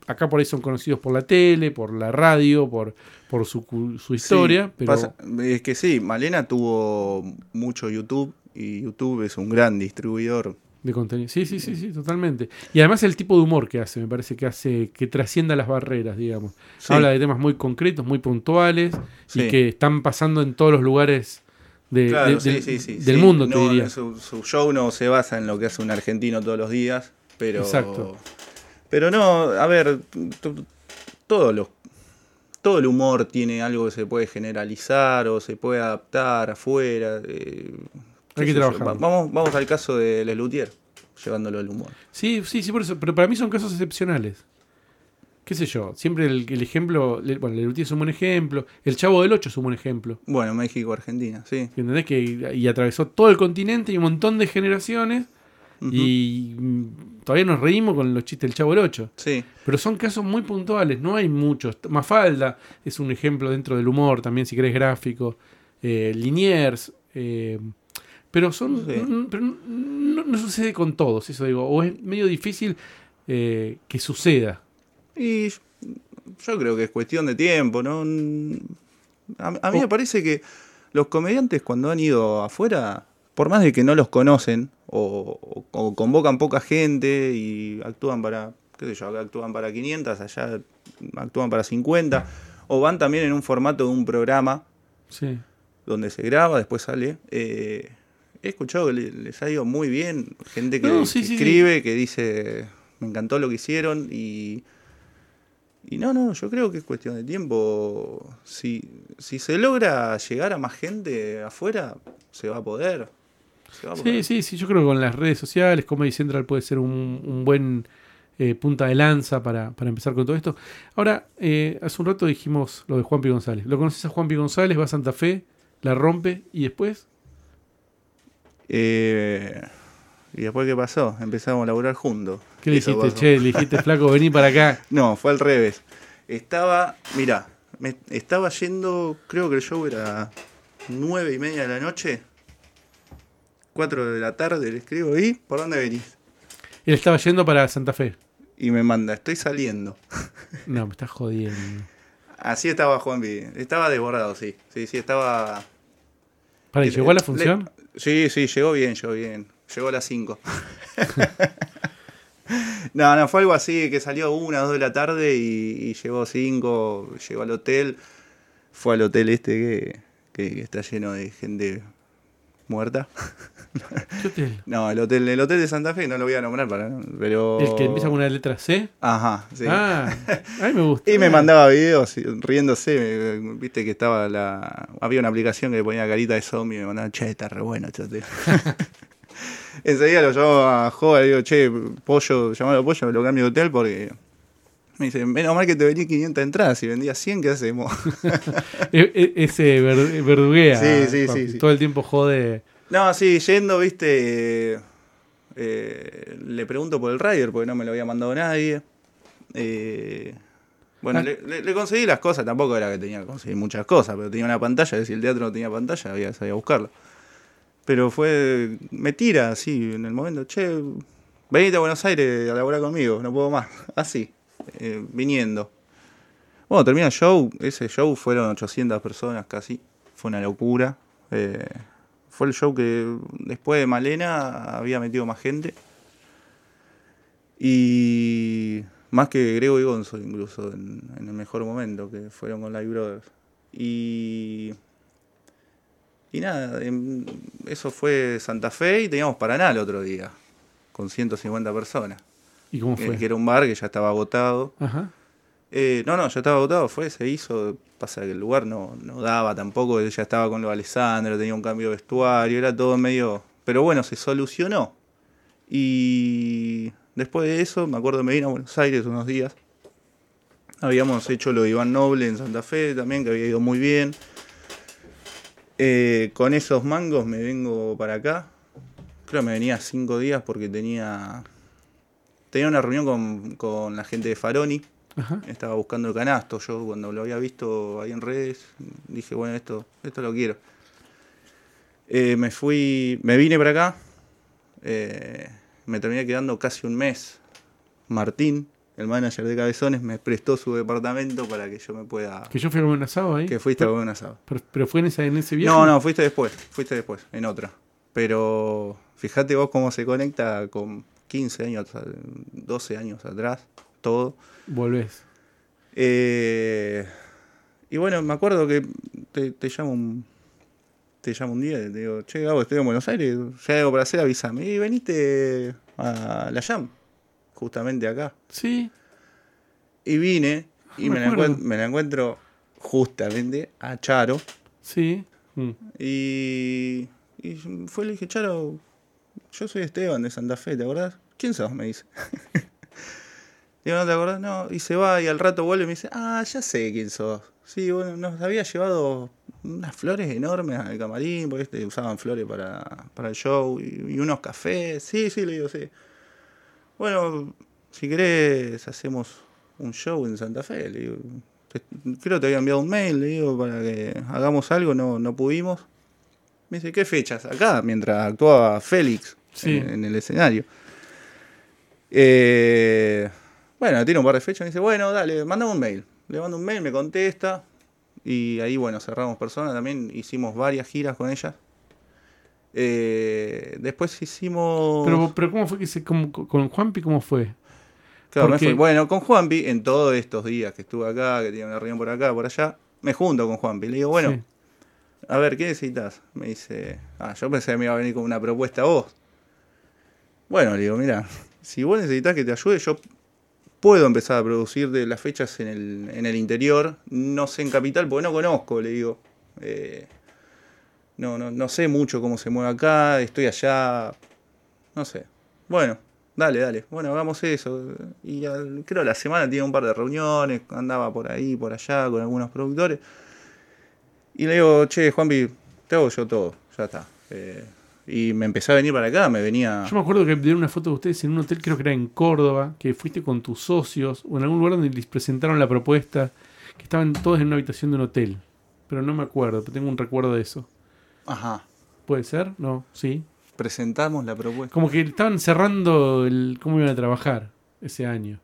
acá por ahí son conocidos por la tele, por la radio, por, por su, su historia, Sí, pero pasa- es que sí, Malena tuvo mucho YouTube y YouTube es un gran distribuidor. de contenido. Sí, sí, sí, sí, totalmente. Y además el tipo de humor que hace, me parece que hace que trascienda las barreras, digamos. Sí. Habla de temas muy concretos, muy puntuales Sí. y que están pasando en todos los lugares de- Claro, de- sí, del, sí, mundo, te diría. Su, su show no se basa en lo que hace un argentino todos los días, pero. Exacto. Pero no, a ver, t- t- todo el humor tiene algo que se puede generalizar o se puede adaptar afuera. eh, Hay que. Va- Vamos, vamos al caso de Lelutier, llevándolo al humor. Sí, sí, sí, por eso. Pero para mí son casos excepcionales. ¿Qué sé yo? Siempre el, el ejemplo. le- Bueno, Lelutier es un buen ejemplo. El Chavo del Ocho es un buen ejemplo. Bueno, México, Argentina, sí. ¿Entendés? Que, y atravesó todo el continente y un montón de generaciones. Ujú. Y mm, todavía nos reímos con los chistes del Chavo del Ocho. Sí, Pero son casos muy puntuales, no hay muchos. Mafalda es un ejemplo dentro del humor, también si querés gráfico. Eh, Liniers. eh, pero son. Sí. n- pero no, no sucede con todos, eso digo. O es medio difícil eh, que suceda. Y yo creo que es cuestión de tiempo, ¿no? A, a mí me parece que los comediantes cuando han ido afuera, por más de que no los conocen o, o- o convocan poca gente y actúan para, qué sé yo, acá actúan para 500, allá actúan para 50, o van también en un formato de un programa Sí. donde se graba, después sale. eh, he escuchado que le- les ha ido muy bien, gente que, No, sí, que sí, sí. escribe, que dice, me encantó lo que hicieron y... Y no, no, yo creo que es cuestión de tiempo. Si, si se logra llegar a más gente afuera, se va a poder. Se va a Sí, poder. sí, sí, yo creo que con las redes sociales, Comedy Central puede ser un, un buen eh, punta de lanza para, para empezar con todo esto. Ahora, eh, hace un rato dijimos lo de Juanpi González. ¿Lo conoces a Juanpi González? Va a Santa Fe, la rompe y después. Eh, ¿Y después qué pasó? Empezamos a laburar juntos. ¿Qué le dijiste? Che, le dijiste, flaco, vení para acá. No, fue al revés. Estaba, mira, me estaba yendo, creo que el show era nueve y media de la noche, cuatro de la tarde, le escribo, ¿y por dónde venís? Él estaba yendo para Santa Fe. Y me manda, estoy saliendo. No, me estás jodiendo. Así estaba Juan Estaba desbordado, sí. Sí, sí, estaba. Para, ¿y Le- ¿llegó a la le- función? Sí, sí, llegó bien, llegó bien. Llegó a las 5. no, no, fue algo así, que salió una, dos de la tarde y, y llegó 5, llegó al hotel. Fue al hotel este que, que- que está lleno de gente muerta. ¿Qué hotel? No, el hotel, el hotel de Santa Fe, no lo voy a nombrar para. Pero. ¿El que empieza con una letra C? Ajá, sí. Ah, a mí me gusta. Y me mandaba videos riéndose, me- viste que estaba la. Había una aplicación que le ponía carita de zombie y me mandaba, che, está re bueno, che. Enseguida lo llamo a Joa y digo, che, pollo, llamalo pollo, me lo cambio de hotel porque. Me dice, menos mal que te vendí 500 entradas y vendía 100, ¿qué hacemos? E- e- ese ver- verduguea. Sí, sí, Juanpi. sí, sí. Todo el tiempo jode. no, sí, yendo, viste. eh, le pregunto por el rider porque no me lo había mandado nadie. Eh, bueno, Ah. le, le- le conseguí las cosas, tampoco era que tenía que conseguir muchas cosas, pero tenía una pantalla, si el teatro no tenía pantalla, había sabía buscarla. Pero fue, me tira así en el momento, che, venite a Buenos Aires a laburar conmigo, no puedo más, así, eh, viniendo. Bueno, termina el show, ese show fueron 800 personas casi, fue una locura. eh, fue el show que después de Malena había metido más gente. Y más que Grego y Gonzo incluso en, en el mejor momento que fueron con Live Brothers. Y Y nada, em, eso fue Santa Fe y teníamos Paraná el otro día, con 150 personas. ¿Y cómo Que, fue? que era un bar que ya estaba agotado. Ajá. Eh, no, no, ya estaba agotado, fue, se hizo. Pasa que el lugar no, no daba tampoco, ya estaba con lo de Alessandro, tenía un cambio de vestuario, era todo medio. Pero bueno, se solucionó. Y después de eso, me acuerdo, me vine a Buenos Aires unos días. Habíamos hecho lo de Iván Noble en Santa Fe también, que había ido muy bien. Eh, con esos mangos me vengo para acá. Creo que me venía cinco días porque tenía. Tenía una reunión con, con la gente de Faroni. Ajá. Estaba buscando el canasto. Yo cuando lo había visto ahí en redes, dije, bueno, esto, esto lo quiero. Eh, me fui, me vine para acá. eh, me terminé quedando casi un mes. Martín, el manager de Cabezones, me prestó su departamento para que yo me pueda. Que yo fui a comer un asado ahí. Que fuiste a pero, comer un asado. pero, pero fue en, esa, en ese viaje. No, no, fuiste después, fuiste después, en otra. Pero fíjate vos cómo se conecta con 15 años, 12 años atrás, todo. Volvés. Eh, y bueno, me acuerdo que te, te llamo un, te llamo un día y te digo, che, Gabo, estoy en Buenos Aires, si hay algo para hacer, avísame. Y veniste a la Jam, justamente acá. Sí. Y vine y Me me, la, me encuentro justamente a Charo. Sí. Mm. Y, y fue, le dije, Charo, yo soy Esteban de Santa Fe, ¿te acordás? ¿Quién sos? Me dice. Digo, ¿no te acordás? No, y se va y al rato vuelve y me dice, ah, ya sé quién sos. Sí, bueno, nos había llevado unas flores enormes al camarín, porque este, usaban flores para, para el show, y, unos cafés. Sí, sí, le digo, sí. Bueno, si querés, hacemos un show en Santa Fe. Le digo, creo que te había enviado un mail, le digo, para que hagamos algo, no, no pudimos. Me dice, ¿qué fechas? Acá, mientras actuaba Félix Sí. en, en el escenario. Eh, bueno, tiene un par de fechas. Me dice, bueno, dale, mandame un mail. Le mando un mail, me contesta. Y ahí, bueno, cerramos personas. También hicimos varias giras con ellas. Eh, después hicimos. Pero, pero ¿cómo fue que se. como- con Juanpi, ¿cómo fue? Claro, me fui. Bueno, con Juanpi, en todos estos días que estuve acá, que tenía una reunión por acá, por allá, me junto con Juanpi. Le digo, bueno, Sí. a ver, ¿qué necesitas? Me dice, ah, yo pensé que me iba a venir con una propuesta a vos. Bueno, le digo, mira, si vos necesitas que te ayude, yo puedo empezar a producir de las fechas en el, en el interior, no sé en capital, porque no conozco, le digo. Eh, no, no, no sé mucho cómo se mueve acá, estoy allá, no sé. Bueno, dale, dale. Bueno, hagamos eso. Y al- creo la semana tiene un par de reuniones, andaba por ahí, por allá con algunos productores. Y le digo, che, Juanpi, te hago yo todo, ya está. Eh, y me empecé a venir para acá, me venía... Yo me acuerdo que vi una foto de ustedes en un hotel, creo que era en Córdoba, que fuiste con tus socios o en algún lugar donde les presentaron la propuesta, que estaban todos en una habitación de un hotel. Pero no me acuerdo, pero tengo un recuerdo de eso. Ajá. ¿Puede ser? No, sí. Presentamos la propuesta. Como que estaban cerrando el cómo iban a trabajar ese año.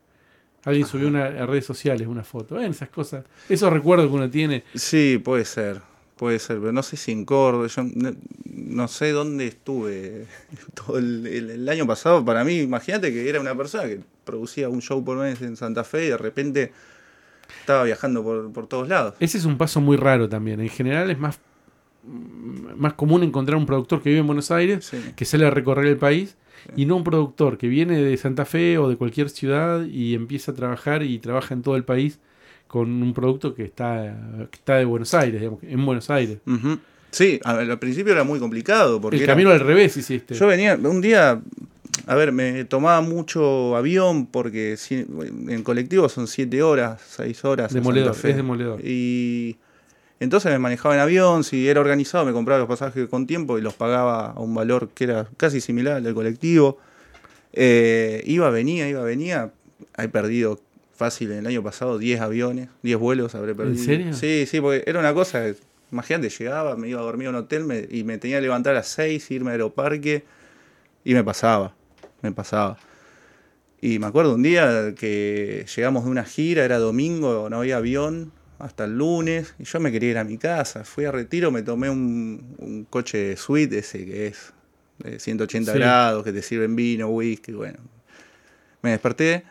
Alguien subió una, a redes sociales una foto. Ven esas cosas. Esos recuerdos que uno tiene. Sí, puede ser, puede ser, pero no sé si en Córdoba, yo no, no sé dónde estuve todo el, el- el año pasado. Para mí, imagínate que era una persona que producía un show por mes en Santa Fe y de repente estaba viajando por, por todos lados. Ese es un paso muy raro también. En general es más, más común encontrar un productor que vive en Buenos Aires Sí. que sale a recorrer el país y no un productor que viene de Santa Fe o de cualquier ciudad y empieza a trabajar y trabaja en todo el país con un producto que está, que está de Buenos Aires, digamos, en Buenos Aires. Sí, al principio era muy complicado porque el era- camino al revés hiciste. yo venía un día, a ver, me tomaba mucho avión porque en colectivo son siete horas, seis horas. a Demoledor, es demoledor. Y entonces me manejaba en avión, si era organizado me compraba los pasajes con tiempo y los pagaba a un valor que era casi similar al del colectivo. Eh, iba, venía, iba, venía. He perdido fácil en el año pasado 10 aviones, 10 vuelos habré perdido. serio? Sí, sí, porque era una cosa, imagínate, llegaba, me iba a dormir a un hotel me- y me tenía que levantar a las 6, irme al aeroparque y me pasaba, me pasaba. Y me acuerdo un día que llegamos de una gira, era domingo, no había avión hasta el lunes, y yo me quería ir a mi casa. Fui a retiro, me tomé un, un coche suite, ese que es de 180 Sí. grados, que te sirven vino, whisky, bueno. Me desperté,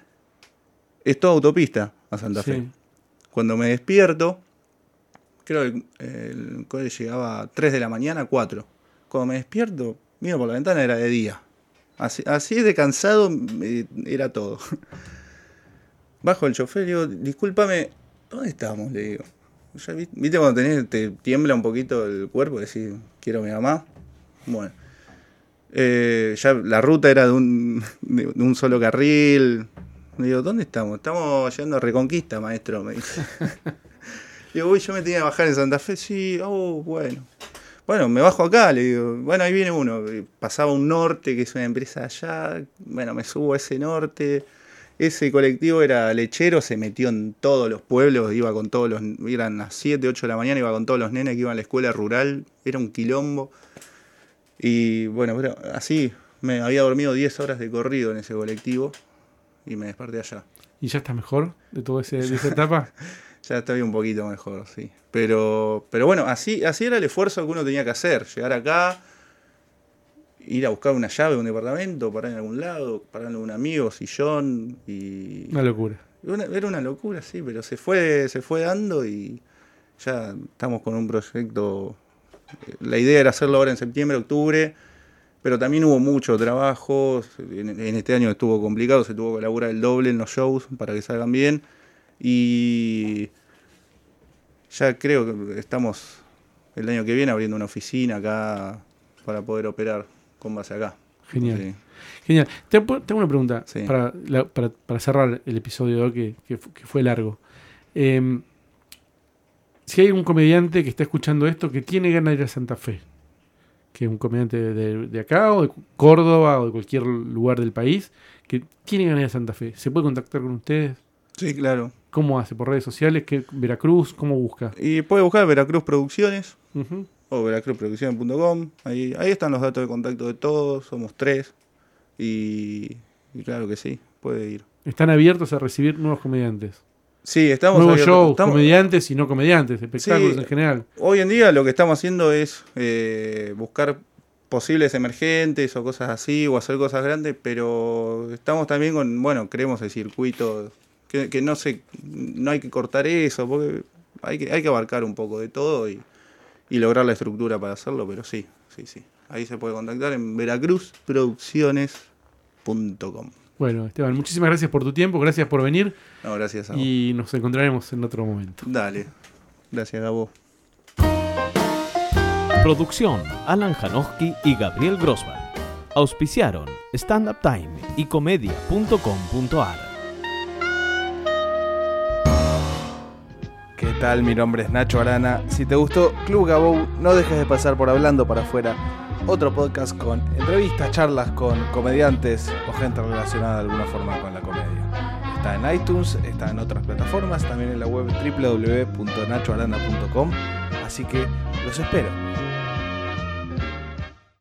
es toda autopista a Santa Fe. Sí. Cuando me despierto, creo que el, el cole llegaba a 3 de la mañana, 4. Cuando me despierto, miro por la ventana, era de día. Así, así de cansado eh, era todo. Bajo el chofer y digo, discúlpame, ¿dónde estamos? Le digo. Ya vi- ¿Viste cuando tenés, te tiembla un poquito el cuerpo? Decís, quiero a mi mamá. Bueno. Eh, ya la ruta era de un, de un solo carril. Digo, ¿dónde estamos? Estamos yendo a Reconquista, maestro, me dice. digo, uy, yo me tenía que bajar en Santa Fe. Sí, oh, bueno. Bueno, me bajo acá, le digo, bueno, ahí viene uno. Pasaba un norte, que es una empresa allá. Bueno, me subo a ese norte. Ese colectivo era lechero, se metió en todos los pueblos, iba con todos los, eran las 7, 8 de la mañana, iba con todos los nenes que iban a la escuela rural, era un quilombo. Y bueno, pero así me había dormido 10 horas de corrido en ese colectivo y me desperté allá. ¿Y ya estás mejor de toda esa etapa? Ya estoy un poquito mejor, sí. Pero, pero bueno, así, así era el esfuerzo que uno tenía que hacer. Llegar acá, ir a buscar una llave de un departamento, parar en algún lado, parar en un amigo, sillón y... Una locura. Una- era una locura, sí, pero se fue, se fue dando y ya estamos con un proyecto. La idea era hacerlo ahora en septiembre, octubre, pero también hubo mucho trabajo. En, en este año estuvo complicado, se tuvo que elaborar el doble en los shows para que salgan bien. Y ya creo que estamos el año que viene abriendo una oficina acá para poder operar con base acá. Genial. Sí. Genial. Te- Tengo una pregunta Sí. para, la- para- para cerrar el episodio que, que fu- que fue largo. Eh, si hay un comediante que está escuchando esto que tiene ganas de ir a Santa Fe, que es un comediante de, de acá o de Córdoba o de cualquier lugar del país, que tiene ganas de Santa Fe, ¿se puede contactar con ustedes? sí, claro. ¿Cómo hace? ¿Por redes sociales? ¿Qué, ¿Veracruz? ¿Cómo busca? Y puede buscar Veracruz Producciones. Ujú. o veracruzproducciones.com. Ahí, ahí están los datos de contacto de todos, somos tres. Y, y claro que sí, puede ir. Están abiertos a recibir nuevos comediantes. Sí, estamos Nuevos abiertos. shows, Estamos- comediantes y no comediantes, espectáculos Sí. en general. Hoy en día lo que estamos haciendo es eh, buscar posibles emergentes o cosas así, o hacer cosas grandes, pero estamos también con, bueno, creemos el circuito, que, que no se, no hay que cortar eso, porque hay que, hay que abarcar un poco de todo y, y lograr la estructura para hacerlo, pero sí, sí, sí. Ahí se puede contactar en veracruzproducciones.com. Bueno, Esteban, muchísimas gracias por tu tiempo, gracias por venir No, gracias a vos. y nos encontraremos en otro momento. Dale. Gracias, Gabo. Producción Alan Janowski y Gabriel Grossman. Auspiciaron Stand Up Time y comedia.com.ar. ¿Qué tal? Mi nombre es Nacho Arana. Si te gustó Club Gabou, no dejes de pasar por Hablando para afuera, otro podcast con entrevistas, charlas con comediantes o gente relacionada de alguna forma con la comedia. Está en iTunes, está en otras plataformas, también en la web www.nachoarana.com. Así que los espero.